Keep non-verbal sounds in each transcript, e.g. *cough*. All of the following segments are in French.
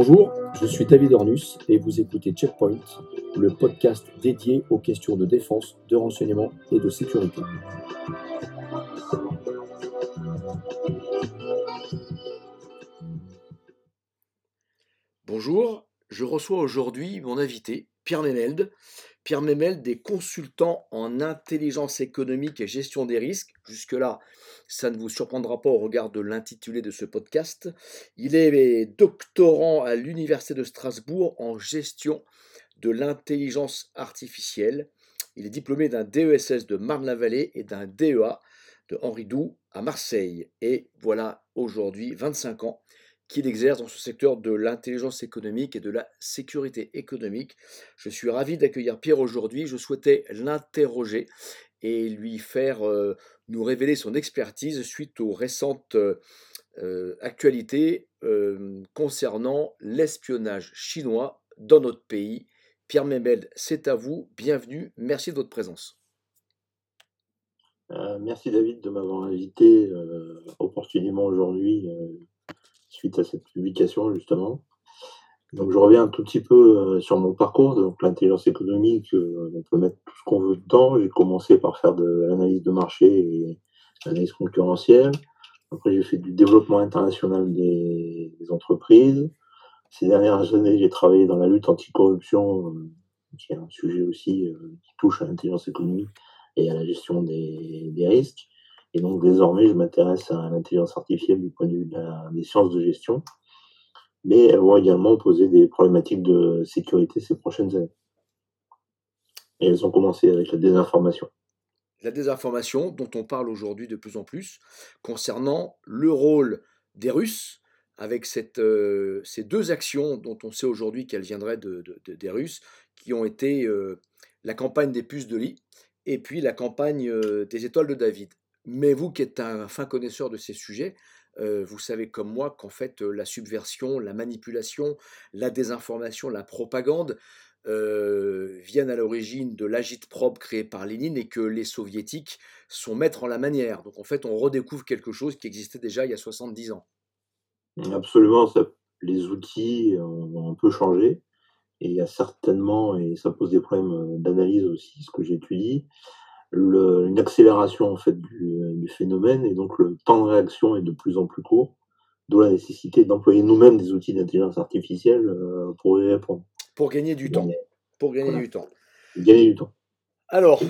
Bonjour, je suis David Ornus et vous écoutez Checkpoint, le podcast dédié aux questions de défense, de renseignement et de sécurité. Bonjour, je reçois aujourd'hui mon invité, Pierre Memelde. Pierre Memelde est consultant en intelligence économique et gestion des risques. Jusque-là, ça ne vous surprendra pas au regard de l'intitulé de ce podcast. Il est doctorant à l'Université de Strasbourg en gestion de l'intelligence artificielle. Il est diplômé d'un DESS de Marne-la-Vallée et d'un DEA de Henri Doux à Marseille. Et voilà aujourd'hui 25 ans qu'il exerce dans ce secteur de l'intelligence économique et de la sécurité économique. Je suis ravi d'accueillir Pierre aujourd'hui. Je souhaitais l'interroger et lui faire euh, nous révéler son expertise suite aux récentes euh, actualités euh, concernant l'espionnage chinois dans notre pays. Pierre Memel, c'est à vous. Bienvenue. Merci de votre présence. merci David de m'avoir invité opportunément aujourd'hui suite à cette publication, justement. Donc, je reviens un tout petit peu euh, sur mon parcours. Donc, l'intelligence économique, euh, on peut mettre tout ce qu'on veut dedans. J'ai commencé par faire de l'analyse de marché et l'analyse concurrentielle. Après, j'ai fait du développement international des, entreprises. Ces dernières années, j'ai travaillé dans la lutte anticorruption, euh, qui est un sujet aussi qui touche à l'intelligence économique et à la gestion des, des risques. Et donc désormais, je m'intéresse à l'intelligence artificielle du point de vue des sciences de gestion, mais elles vont également poser des problématiques de sécurité ces prochaines années. Et elles ont commencé avec la désinformation. La désinformation dont on parle aujourd'hui de plus en plus concernant le rôle des Russes avec euh, ces deux actions dont on sait aujourd'hui qu'elles viendraient de, des Russes, qui ont été euh, la campagne des puces de lit et puis la campagne euh, des étoiles de David. Mais vous qui êtes un fin connaisseur de ces sujets, euh, vous savez comme moi qu'en fait euh, la subversion, la manipulation, la désinformation, la propagande euh, viennent à l'origine de l'agite-probe créé par Lénine et que les soviétiques sont maîtres en la manière. Donc en fait on redécouvre quelque chose qui existait déjà il y a 70 ans. Absolument, les outils ont un peu changé et il y a certainement, et ça pose des problèmes d'analyse aussi, ce que j'étudie, une accélération en fait du, phénomène et donc le temps de réaction est de plus en plus court, d'où la nécessité d'employer nous-mêmes des outils d'intelligence artificielle euh, pour y répondre. Pour gagner du temps. Pour gagner du temps. Gagner du temps. Alors,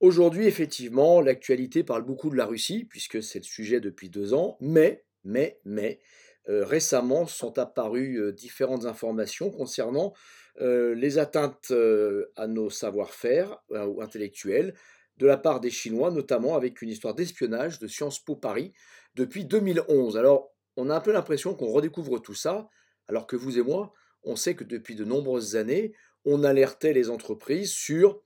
aujourd'hui, effectivement, l'actualité parle beaucoup de la Russie, puisque c'est le sujet depuis deux ans, mais, mais, mais, euh, récemment sont apparues euh, différentes informations concernant euh, les atteintes euh, à nos savoir-faire euh, intellectuels de la part des Chinois, notamment avec une histoire d'espionnage de Sciences Po Paris depuis 2011. Alors, on a un peu l'impression qu'on redécouvre tout ça, alors que vous et moi, on sait que depuis de nombreuses années, on alertait les entreprises sur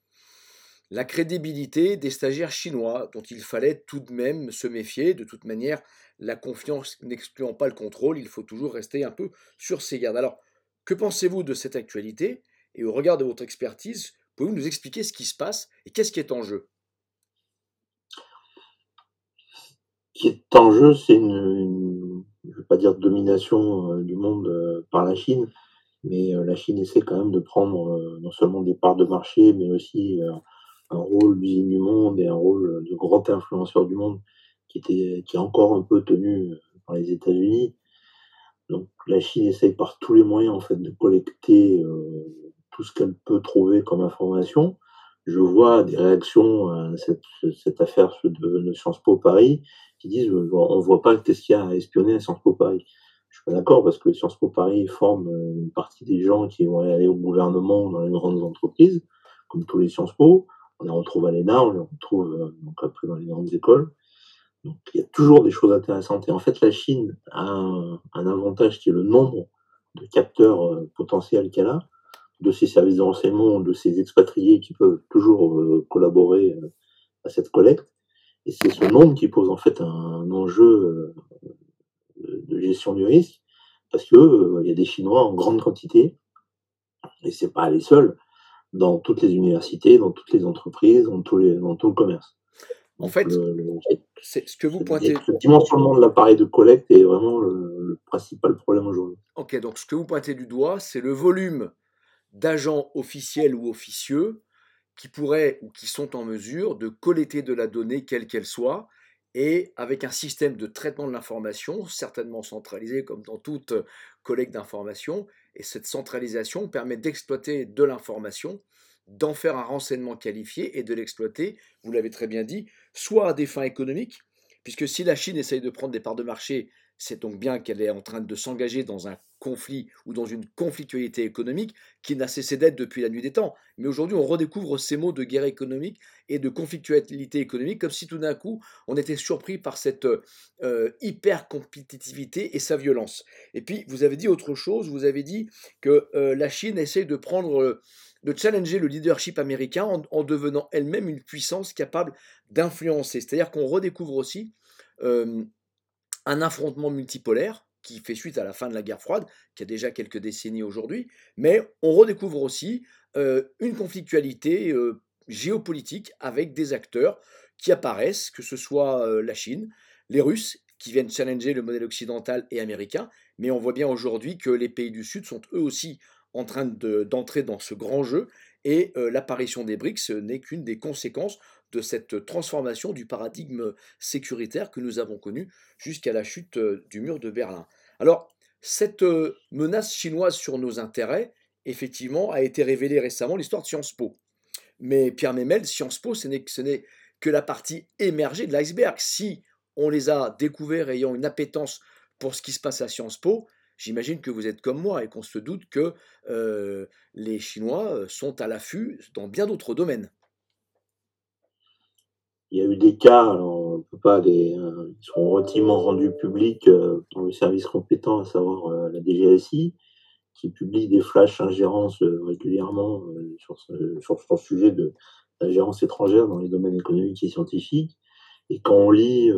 la crédibilité des stagiaires chinois, dont il fallait tout de même se méfier. De toute manière, la confiance n'excluant pas le contrôle, il faut toujours rester un peu sur ses gardes. Alors, que pensez-vous de cette actualité? Et au regard de votre expertise, pouvez-vous nous expliquer ce qui se passe et qu'est-ce qui est en jeu? Ce qui est en jeu, c'est une, je ne veux pas dire domination euh, du monde euh, par la Chine, mais euh, la Chine essaie quand même de prendre non seulement des parts de marché, mais aussi un rôle d'usine du monde et un rôle de grand influenceur du monde qui, était, qui est encore un peu tenu par les États-Unis. Donc la Chine essaye par tous les moyens en fait de collecter euh, tout ce qu'elle peut trouver comme information. Je vois des réactions à cette, affaire de, Sciences Po Paris qui disent euh, on ne voit pas qu'est-ce qu'il y a à espionner à Sciences Po Paris. Je suis pas d'accord parce que Sciences Po Paris forme euh, une partie des gens qui vont aller au gouvernement ou dans les grandes entreprises, comme tous les Sciences Po. On les retrouve à l'ENA, on les retrouve donc après dans les grandes écoles. Donc il y a toujours des choses intéressantes. Et en fait, la Chine a un, avantage qui est le nombre de capteurs euh, potentiels qu'elle a, de ses services de renseignement, de ses expatriés qui peuvent toujours euh, collaborer euh, à cette collecte. Et c'est ce nombre qui pose en fait un, enjeu de gestion du risque, parce que il y a des Chinois en grande quantité, et c'est pas les seuls, dans toutes les universités, dans toutes les entreprises, dans, tous les, dans tout le commerce. En fait, c'est ce que vous pointez. Le dimensionnement de l'appareil de collecte est vraiment le, principal problème aujourd'hui. Ok, donc ce que vous pointez du doigt, c'est le volume d'agents officiels ou officieux qui pourraient ou qui sont en mesure de collecter de la donnée, quelle qu'elle soit, et avec un système de traitement de l'information, certainement centralisé comme dans toute collecte d'informations, et cette centralisation permet d'exploiter de l'information, d'en faire un renseignement qualifié et de l'exploiter, vous l'avez très bien dit, soit à des fins économiques, puisque si la Chine essaye de prendre des parts de marché c'est donc bien qu'elle est en train de s'engager dans un conflit ou dans une conflictualité économique qui n'a cessé d'être depuis la nuit des temps. Mais aujourd'hui, on redécouvre ces mots de guerre économique et de conflictualité économique comme si tout d'un coup, on était surpris par cette euh, hyper compétitivité et sa violence. Et puis, vous avez dit autre chose, vous avez dit que euh, la Chine essaie de prendre... de challenger le leadership américain en, devenant elle-même une puissance capable d'influencer. C'est-à-dire qu'on redécouvre aussi euh, un affrontement multipolaire qui fait suite à la fin de la guerre froide, qui a déjà quelques décennies aujourd'hui, mais on redécouvre aussi euh, une conflictualité euh, géopolitique avec des acteurs qui apparaissent, que ce soit la Chine, les Russes, qui viennent challenger le modèle occidental et américain, mais on voit bien aujourd'hui que les pays du Sud sont eux aussi en train d'entrer dans ce grand jeu, et l'apparition des BRICS n'est qu'une des conséquences de cette transformation du paradigme sécuritaire que nous avons connu jusqu'à la chute du mur de Berlin. Alors, cette menace chinoise sur nos intérêts, effectivement, a été révélée récemment l'histoire de Sciences Po. Mais Pierre Memel, Sciences Po, ce n'est que la partie émergée de l'iceberg. Si on les a découverts ayant une appétence pour ce qui se passe à Sciences Po, j'imagine que vous êtes comme moi et qu'on se doute que les Chinois sont à l'affût dans bien d'autres domaines il y a eu des cas, alors on peut pas les, euh, ils sont relativement rendus publics dans le service compétent, à savoir la DGSI, qui publie des flashs ingérences régulièrement sur, sur ce sujet de l'ingérence étrangère dans les domaines économiques et scientifiques. Et quand on lit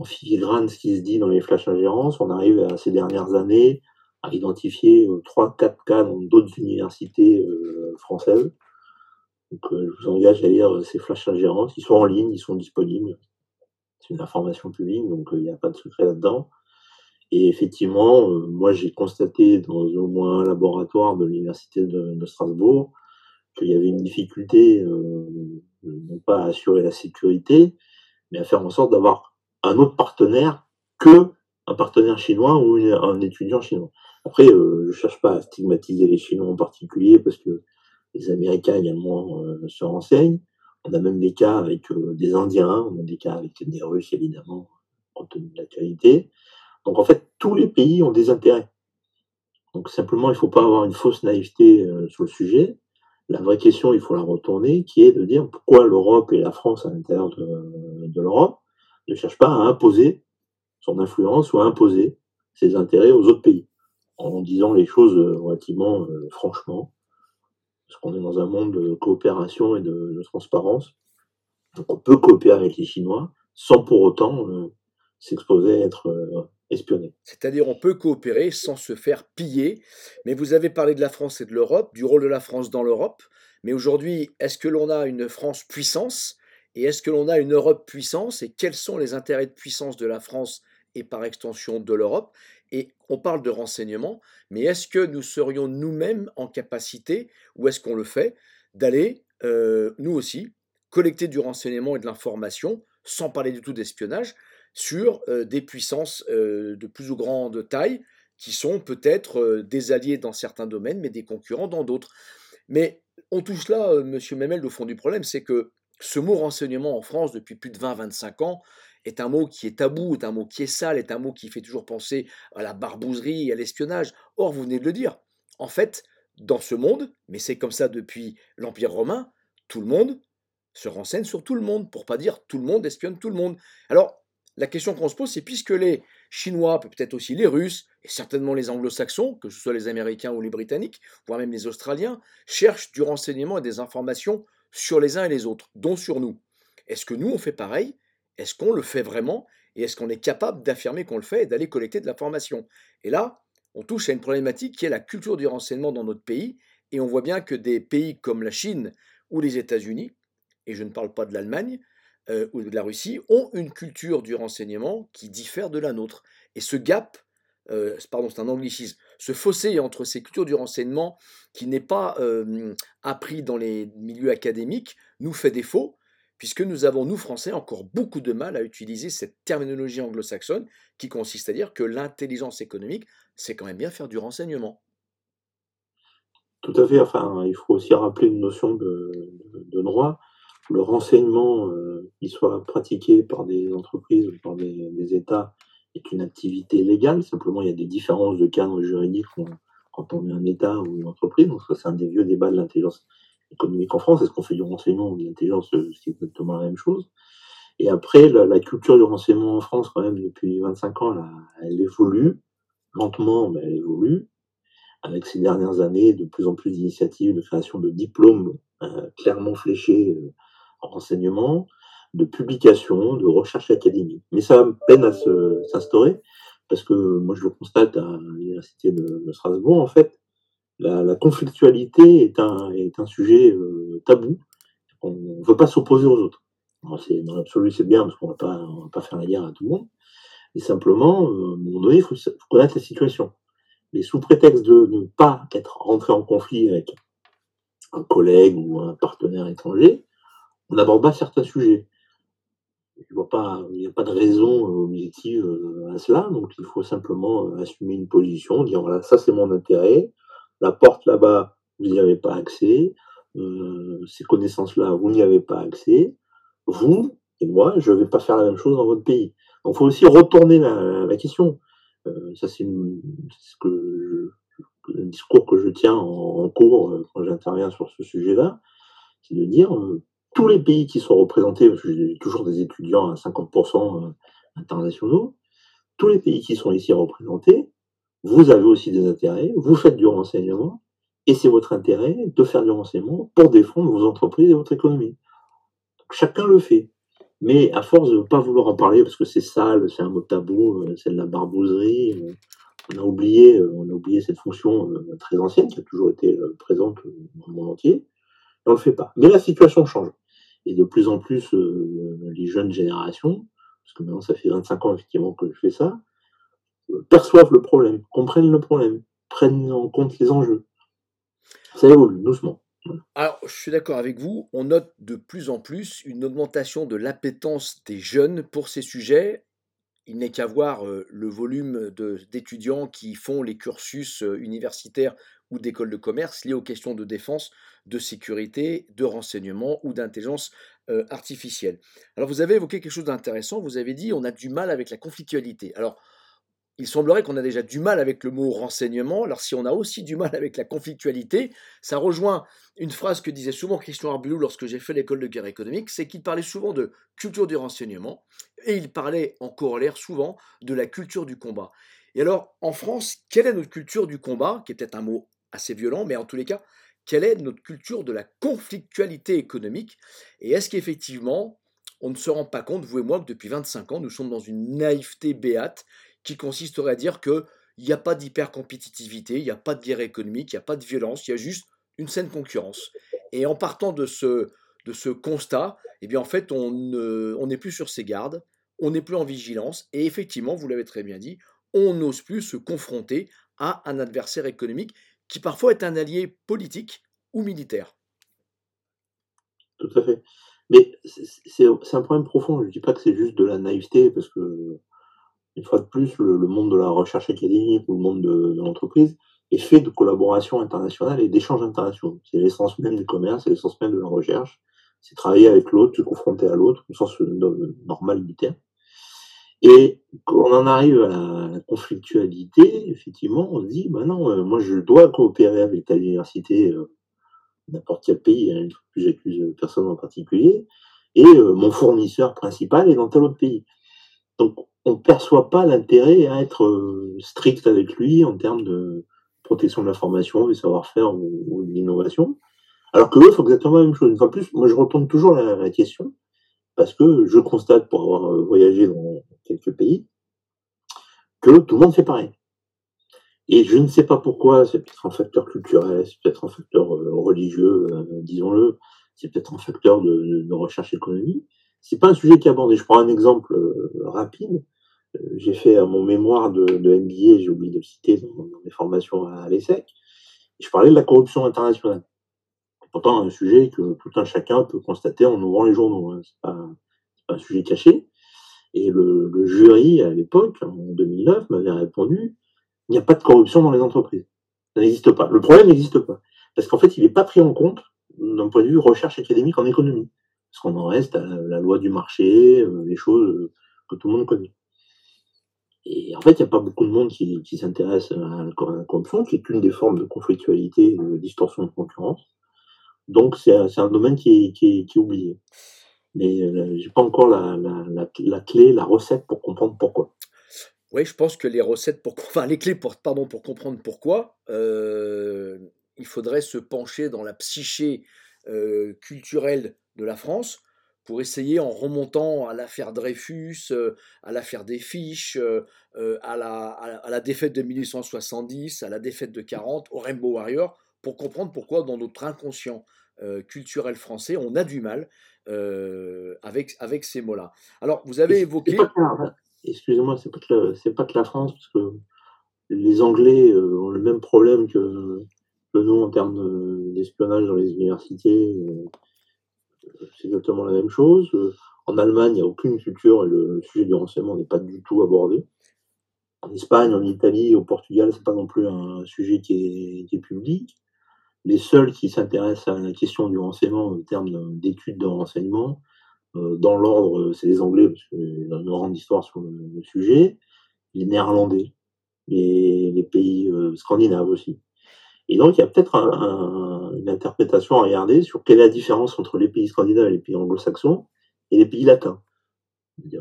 en filigrane ce qui se dit dans les flashs ingérences, on arrive à ces dernières années à identifier trois, quatre cas dans d'autres universités françaises donc, euh, je vous engage à lire euh, ces flashs ingérences. Ils sont en ligne, ils sont disponibles. C'est une information publique, donc euh, il n'y a pas de secret là-dedans. Et effectivement, moi j'ai constaté dans au moins un laboratoire de l'université de, Strasbourg qu'il y avait une difficulté, non pas à assurer la sécurité, mais à faire en sorte d'avoir un autre partenaire que un partenaire chinois ou un étudiant chinois. Après, je ne cherche pas à stigmatiser les Chinois en particulier parce que les Américains également euh, se renseignent. On a même des cas avec euh, des Indiens, on a des cas avec des Russes, évidemment, compte tenu de l'actualité. Donc en fait, tous les pays ont des intérêts. Donc simplement, il ne faut pas avoir une fausse naïveté euh, sur le sujet. La vraie question, il faut la retourner, qui est de dire pourquoi l'Europe et la France à l'intérieur de, de l'Europe ne cherchent pas à imposer son influence ou à imposer ses intérêts aux autres pays, en disant les choses relativement franchement parce qu'on est dans un monde de coopération et de, transparence. Donc on peut coopérer avec les Chinois sans pour autant euh, s'exposer à être euh, espionné. C'est-à-dire on peut coopérer sans se faire piller. Mais vous avez parlé de la France et de l'Europe, du rôle de la France dans l'Europe. Mais aujourd'hui, est-ce que l'on a une France puissance et est-ce que l'on a une Europe puissance et quels sont les intérêts de puissance de la France et par extension de l'Europe? Et on parle de renseignement, mais est-ce que nous serions nous-mêmes en capacité, ou est-ce qu'on le fait, d'aller, euh, nous aussi, collecter du renseignement et de l'information, sans parler du tout d'espionnage, sur euh, des puissances euh, de plus ou grande taille, qui sont peut-être des alliés dans certains domaines, mais des concurrents dans d'autres? Mais on touche là, Monsieur Memel, au fond du problème, c'est que ce mot renseignement en France, depuis plus de 20-25 ans, est un mot qui est tabou, est un mot qui est sale, est un mot qui fait toujours penser à la barbouzerie et à l'espionnage. Or, vous venez de le dire. En fait, dans ce monde, mais c'est comme ça depuis l'Empire romain, tout le monde se renseigne sur tout le monde, pour pas dire tout le monde espionne tout le monde. Alors, la question qu'on se pose, c'est puisque les Chinois, peut-être aussi les Russes, et certainement les Anglo-Saxons, que ce soit les Américains ou les Britanniques, voire même les Australiens, cherchent du renseignement et des informations sur les uns et les autres, dont sur nous. Est-ce que nous, on fait pareil? Est-ce qu'on le fait vraiment? Et est-ce qu'on est capable d'affirmer qu'on le fait et d'aller collecter de l'information? Et là, on touche à une problématique qui est la culture du renseignement dans notre pays et on voit bien que des pays comme la Chine ou les États-Unis, et je ne parle pas de l'Allemagne, ou de la Russie ont une culture du renseignement qui diffère de la nôtre. Et ce gap, pardon, c'est un anglicisme, ce fossé entre ces cultures du renseignement qui n'est pas appris dans les milieux académiques nous fait défaut puisque nous avons, nous Français, encore beaucoup de mal à utiliser cette terminologie anglo-saxonne qui consiste à dire que l'intelligence économique, c'est quand même bien faire du renseignement. Tout à fait. Enfin, il faut aussi rappeler une notion de, droit. Le renseignement, euh, qu'il soit pratiqué par des entreprises ou par des, États, est une activité légale. Simplement, il y a des différences de cadre juridique quand on est un État ou une entreprise. Donc, ça, c'est un des vieux débats de l'intelligence économique en France. Est-ce qu'on fait du renseignement ou de l'intelligence? C'est exactement la même chose. Et après, la, culture du renseignement en France, quand même, depuis 25 ans, elle évolue. Lentement, mais elle évolue. Avec ces dernières années, de plus en plus d'initiatives de création de diplômes euh, clairement fléchés euh, en renseignement, de publications, de recherche académique. Mais ça peine à s'instaurer, parce que moi je le constate à l'université de Strasbourg, en fait, la, conflictualité est un, est un sujet euh, tabou. On ne veut pas s'opposer aux autres. dans l'absolu, c'est bien parce qu'on ne va pas faire la guerre à tout le monde. Et simplement, euh, à un moment donné, il faut, connaître la situation. Mais sous prétexte de ne pas être rentré en conflit avec un collègue ou un partenaire étranger, on n'aborde pas certains sujets. Pas, il n'y a pas de raison objective à cela, donc il faut simplement assumer une position, dire voilà, ça c'est mon intérêt, la porte là-bas, vous n'y avez pas accès. Euh, ces connaissances-là, vous n'y avez pas accès. Vous et moi, je ne vais pas faire la même chose dans votre pays. Donc, il faut aussi retourner la, question. Euh, ça, c'est ce que le discours que je tiens en, cours euh, quand j'interviens sur ce sujet-là, c'est de dire tous les pays qui sont représentés, parce que j'ai toujours des étudiants à 50% internationaux, tous les pays qui sont ici représentés, vous avez aussi des intérêts, vous faites du renseignement, et c'est votre intérêt de faire du renseignement pour défendre vos entreprises et votre économie. chacun le fait. Mais à force de ne pas vouloir en parler parce que c'est sale, c'est un mot tabou, euh, c'est de la barbouzerie, euh, on a oublié, euh, on a oublié cette fonction très ancienne qui a toujours été présente dans le monde entier. on ne le fait pas. Mais la situation change. Et de plus en plus, les jeunes générations, parce que maintenant ça fait 25 ans effectivement que je fais ça, perçoivent le problème, comprennent le problème, prennent en compte les enjeux. Ça évolue doucement. Alors, je suis d'accord avec vous, on note de plus en plus une augmentation de l'appétence des jeunes pour ces sujets. Il n'est qu'à voir euh, le volume d'étudiants qui font les cursus euh, universitaires ou d'écoles de commerce liés aux questions de défense, de sécurité, de renseignement ou d'intelligence euh, artificielle. Alors, vous avez évoqué quelque chose d'intéressant, vous avez dit on a du mal avec la conflictualité. Alors, il semblerait qu'on a déjà du mal avec le mot renseignement. Alors si on a aussi du mal avec la conflictualité, ça rejoint une phrase que disait souvent Christian Arbulou lorsque j'ai fait l'école de guerre économique, c'est qu'il parlait souvent de culture du renseignement et il parlait en corollaire souvent de la culture du combat. Et alors en France, quelle est notre culture du combat, qui est peut-être un mot assez violent, mais en tous les cas, quelle est notre culture de la conflictualité économique Et est-ce qu'effectivement, on ne se rend pas compte, vous et moi, que depuis 25 ans, nous sommes dans une naïveté béate qui consisterait à dire qu'il n'y a pas d'hyper-compétitivité, il n'y a pas de guerre économique, il n'y a pas de violence, il y a juste une saine concurrence. Et en partant de ce, de ce constat, eh bien en fait, on n'est plus sur ses gardes, on n'est plus en vigilance, et effectivement, vous l'avez très bien dit, on n'ose plus se confronter à un adversaire économique qui parfois est un allié politique ou militaire. Tout à fait. Mais c'est un problème profond. Je ne dis pas que c'est juste de la naïveté, parce que une fois de plus, le, monde de la recherche académique ou le monde de, l'entreprise est fait de collaboration internationale et d'échanges internationaux. C'est l'essence même du commerce, c'est l'essence même de la recherche. C'est travailler avec l'autre, se confronter à l'autre, au sens normal du terme. Et quand on en arrive à la, conflictualité, effectivement, on se dit, bah non, euh, moi je dois coopérer avec ta université, euh, n'importe quel pays, hein, plus j'accuse personne en particulier, et euh, mon fournisseur principal est dans tel autre pays. Donc on ne perçoit pas l'intérêt à être euh, strict avec lui en termes de protection de l'information, du savoir-faire ou, de l'innovation. Alors que eux font exactement la même chose. Une fois plus, moi je retourne toujours à la, question, parce que je constate, pour avoir euh, voyagé dans quelques pays, que tout le monde fait pareil. Et je ne sais pas pourquoi, c'est peut-être un facteur culturel, c'est peut-être un facteur euh, religieux, disons-le, c'est peut-être un facteur de, recherche économique, c'est pas un sujet qui est abordé. Je prends un exemple rapide. J'ai fait mon mémoire de, de MBA, j'ai oublié de le citer dans, mes formations à l'ESSEC. Je parlais de la corruption internationale. Pourtant, un sujet que tout un chacun peut constater en ouvrant les journaux. Hein. C'est pas, un sujet caché. Et le, jury, à l'époque, en 2009, m'avait répondu il n'y a pas de corruption dans les entreprises. Ça n'existe pas. Le problème n'existe pas. Parce qu'en fait, il n'est pas pris en compte d'un point de vue recherche académique en économie. Parce qu'on en reste à la loi du marché, euh, les choses que tout le monde connaît. Et en fait, il n'y a pas beaucoup de monde qui, s'intéresse à la corruption, qui est une des formes de conflictualité, de distorsion de concurrence. Donc, c'est un domaine qui est, oublié. Mais euh, j'ai pas encore la, la, la, clé, la recette pour comprendre pourquoi. Oui, je pense que les recettes pour, *laughs* enfin les clés pour, pardon, pour comprendre pourquoi, euh, il faudrait se pencher dans la psyché euh, culturelle de la France pour essayer en remontant à l'affaire Dreyfus, euh, à l'affaire des fiches, à, la, à, la, défaite de 1870, à la défaite de 40, au Rainbow Warrior, pour comprendre pourquoi dans notre inconscient culturel français, on a du mal avec, avec ces mots-là. Alors, vous avez évoqué excusez-moi, c'est pas que c'est pas que la France, parce que les Anglais euh, ont le même problème que, que nous en termes d'espionnage dans les universités. Euh, c'est exactement la même chose. En Allemagne, il n'y a aucune culture et le sujet du renseignement n'est pas du tout abordé. En Espagne, en Italie, au Portugal, c'est pas non plus un sujet qui est, qui est public. Les seuls qui s'intéressent à la question du renseignement en termes d'études de renseignement, euh, dans l'ordre, c'est les Anglais, parce qu'il y a une grande histoire sur le, sujet, les Néerlandais, les, les pays euh, scandinaves aussi. Et donc, il y a peut-être un, une interprétation à regarder sur quelle est la différence entre les pays scandinaves et les pays anglo-saxons et les pays latins,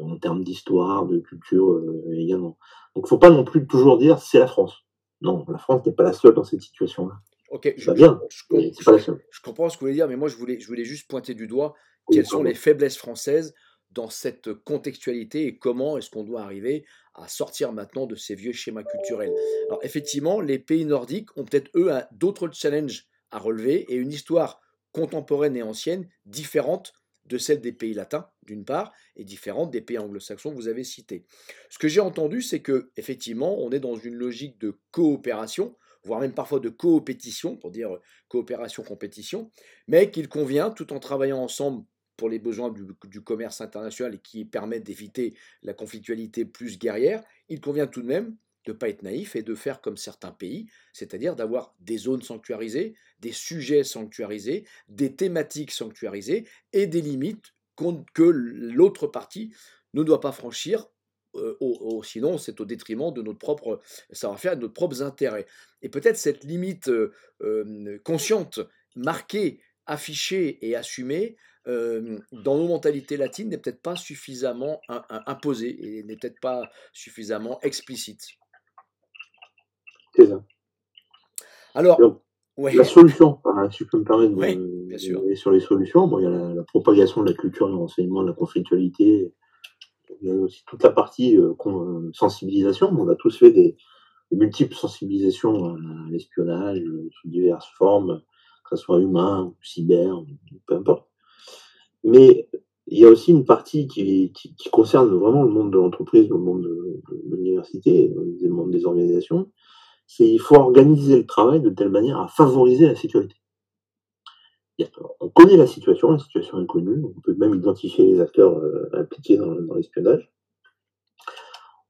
en termes d'histoire, de culture euh, également. Donc, il ne faut pas non plus toujours dire c'est la France. Non, la France n'est pas la seule dans cette situation-là. Ok, je, bien, je, je, comprends ce que vous voulez dire, mais moi je voulais, je voulais juste pointer du doigt quelles sont les faiblesses françaises dans cette contextualité et comment est-ce qu'on doit arriver à sortir maintenant de ces vieux schémas culturels. Alors effectivement, les pays nordiques ont peut-être eux d'autres challenges à relever et une histoire contemporaine et ancienne différente de celle des pays latins, d'une part, et différente des pays anglo-saxons que vous avez cités. Ce que j'ai entendu, c'est que effectivement, on est dans une logique de coopération, voire même parfois de coopétition, pour dire coopération-compétition, mais qu'il convient, tout en travaillant ensemble pour les besoins du, commerce international et qui permettent d'éviter la conflictualité plus guerrière, il convient tout de même de ne pas être naïf et de faire comme certains pays, c'est-à-dire d'avoir des zones sanctuarisées, des sujets sanctuarisés, des thématiques sanctuarisées et des limites que l'autre partie ne doit pas franchir euh, sinon c'est au détriment de notre propre savoir-faire, de nos propres intérêts. Et peut-être cette limite euh, euh, consciente, marquée, affichée et assumée, dans nos mentalités latines n'est peut-être pas suffisamment imposée et n'est peut-être pas suffisamment explicite. C'est ça. Alors, la solution, si je peux me permettre de, sur les solutions, bon, il y a la, propagation de la culture de l'enseignement, de la conflictualité, il y a aussi toute la partie euh, sensibilisation. On a tous fait des, multiples sensibilisations à l'espionnage euh, sous diverses formes, que ce soit humain, cyber, peu importe. Mais il y a aussi une partie qui, concerne vraiment le monde de l'entreprise, le monde de, l'université, le monde des organisations. C'est il faut organiser le travail de telle manière à favoriser la sécurité. On connaît la situation, la situation est connue, on peut même identifier les acteurs euh, impliqués dans, l'espionnage.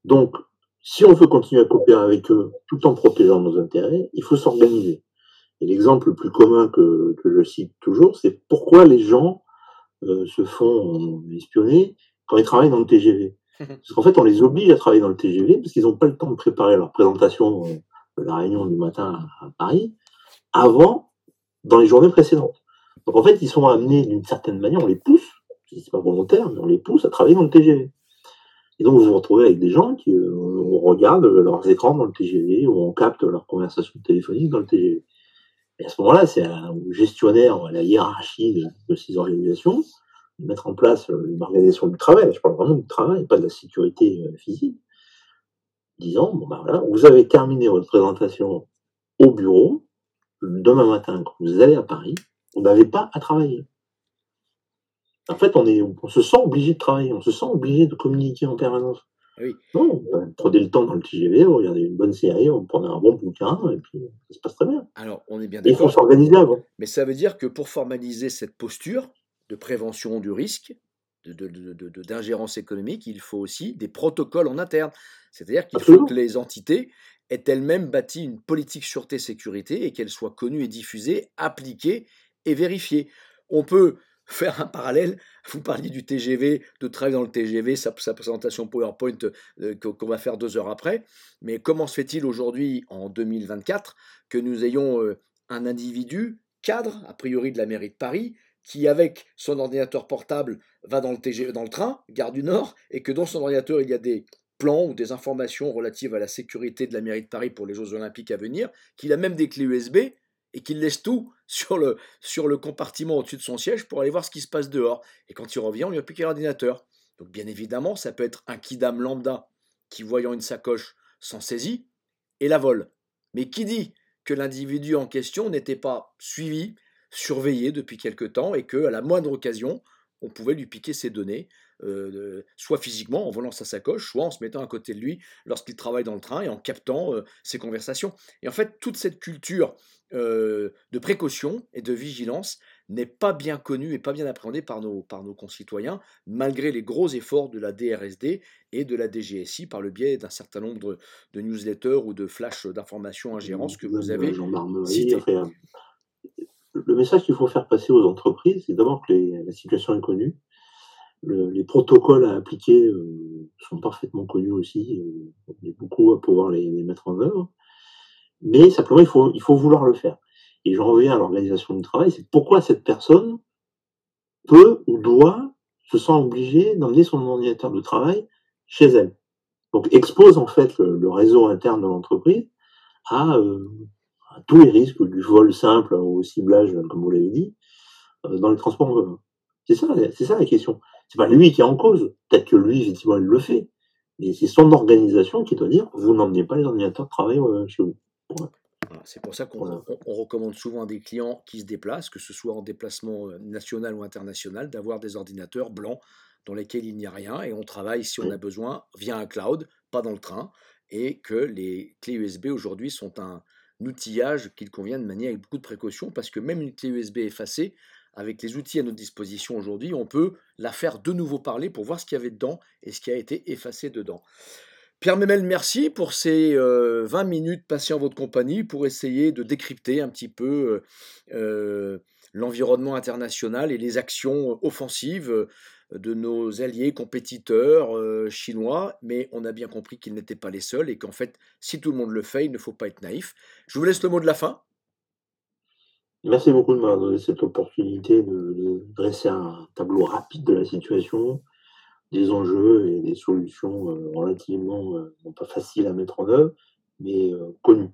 Donc, si on veut continuer à coopérer avec eux tout en protégeant nos intérêts, il faut s'organiser. Et l'exemple le plus commun que, que je cite toujours, c'est pourquoi les gens euh, se font espionner quand ils travaillent dans le TGV. *laughs* Parce qu'en fait, on les oblige à travailler dans le TGV parce qu'ils n'ont pas le temps de préparer leur présentation euh, de la réunion du matin à Paris avant, dans les journées précédentes. Donc en fait, ils sont amenés d'une certaine manière, on les pousse, c'est pas volontaire, mais on les pousse à travailler dans le TGV. Et donc vous vous retrouvez avec des gens qui euh, regardent leurs écrans dans le TGV ou on capte leurs conversations téléphoniques dans le TGV. Et à ce moment-là, c'est au gestionnaire, à la hiérarchie de, ces organisations, de mettre en place une organisation du travail. Je parle vraiment du travail, pas de la sécurité euh, physique. Disant, bon ben voilà, vous avez terminé votre présentation au bureau. Demain matin, quand vous allez à Paris, vous n'avez pas à travailler. En fait, on, est, on se sent obligé de travailler, on se sent obligé de communiquer en permanence. Oui. Non, prenez le temps dans le TGV, vous regardez une bonne série, on prenez un bon bouquin, et puis ça se passe très bien. Alors, on est bien Et il faut d'accord. s'organiser avant. Mais ça veut dire que pour formaliser cette posture de prévention du risque, de- de- de- de- de- d'ingérence économique, il faut aussi des protocoles en interne. C'est-à-dire qu'il faut que les entités aient elles-mêmes bâti une politique sûreté-sécurité et qu'elle soit connue et diffusée, appliquée et vérifiée. On peut faire un parallèle, vous parliez du TGV, de travailler dans le TGV, sa, présentation PowerPoint euh, qu'on qu'on va faire deux heures après, mais comment se fait-il aujourd'hui, en 2024, que nous ayons euh, un individu cadre, a priori de la mairie de Paris, qui avec son ordinateur portable va dans le, TGV, dans le train, gare du Nord, et que dans son ordinateur il y a des plans ou des informations relatives à la sécurité de la mairie de Paris pour les Jeux Olympiques à venir, qu'il a même des clés USB et qu'il laisse tout *laughs* sur le, compartiment au-dessus de son siège pour aller voir ce qui se passe dehors. Et quand il revient, on lui a piqué l'ordinateur. Donc bien évidemment, ça peut être un kidam lambda qui, voyant une sacoche, s'en saisit et la vole. Mais qui dit que l'individu en question n'était pas suivi, surveillé depuis quelque temps et que à la moindre occasion, on pouvait lui piquer ses données, euh, soit physiquement en volant sa sacoche, soit en se mettant à côté de lui lorsqu'il travaille dans le train et en captant euh, ses conversations. Et en fait, toute cette culture euh, de précaution et de vigilance n'est pas bien connue et pas bien appréhendée par nos, par nos concitoyens, malgré les gros efforts de la DRSD et de la DGSI par le biais d'un certain nombre de, newsletters ou de flashs d'informations ingérences que vous avez enfin, le message qu'il faut faire passer aux entreprises, c'est d'abord que les- la situation est connue. Le- les protocoles à appliquer euh, sont parfaitement connus aussi. euh, on est beaucoup à pouvoir les, les mettre en œuvre. Mais simplement, il faut, il faut vouloir le faire. Et je reviens à l'organisation du travail, c'est pourquoi cette personne peut ou doit se sent obligée d'emmener son ordinateur de travail chez elle. Donc expose en fait le, le réseau interne de l'entreprise à, euh, à tous les risques du vol simple au ciblage, comme vous l'avez dit, euh, dans les transports en commun. C'est ça, c'est ça la question. C'est pas lui qui est en cause. Peut-être que lui, effectivement, il le fait. Mais c'est son organisation qui doit dire vous n'emmenez pas les ordinateurs de travail euh, chez vous. Voilà, C'est pour ça qu'on Voilà. recommande souvent à des clients qui se déplacent, que ce soit en déplacement euh, national ou international, d'avoir des ordinateurs blancs dans lesquels il n'y a rien et on travaille si on a besoin via un cloud, pas dans le train, et que les clés USB aujourd'hui sont un outillage qu'il convient de manier avec beaucoup de précaution parce que même une clé USB effacée, avec les outils à notre disposition aujourd'hui, on peut la faire de nouveau parler pour voir ce qu'il y avait dedans et ce qui a été effacé dedans. Pierre Memel, merci pour ces euh, 20 minutes passées en votre compagnie pour essayer de décrypter un petit peu euh, euh, l'environnement international et les actions offensives euh, de nos alliés compétiteurs chinois, mais on a bien compris qu'ils n'étaient pas les seuls et qu'en fait, si tout le monde le fait, il ne faut pas être naïf. Je vous laisse le mot de la fin. Merci beaucoup de m'avoir donné cette opportunité de, de dresser un tableau rapide de la situation, des enjeux et des solutions euh, relativement euh, non pas faciles à mettre en œuvre, mais euh, connues.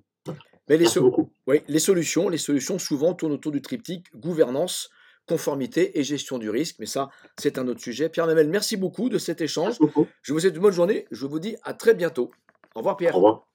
Mais les, Merci so- beaucoup. oui, les solutions, les solutions souvent tournent autour du triptyque gouvernance, conformité et gestion du risque, mais ça, c'est un autre sujet. Pierre Memel, merci beaucoup de cet échange. Merci beaucoup. Je vous souhaite une bonne journée. Je vous dis à très bientôt. Au revoir Pierre. Au revoir.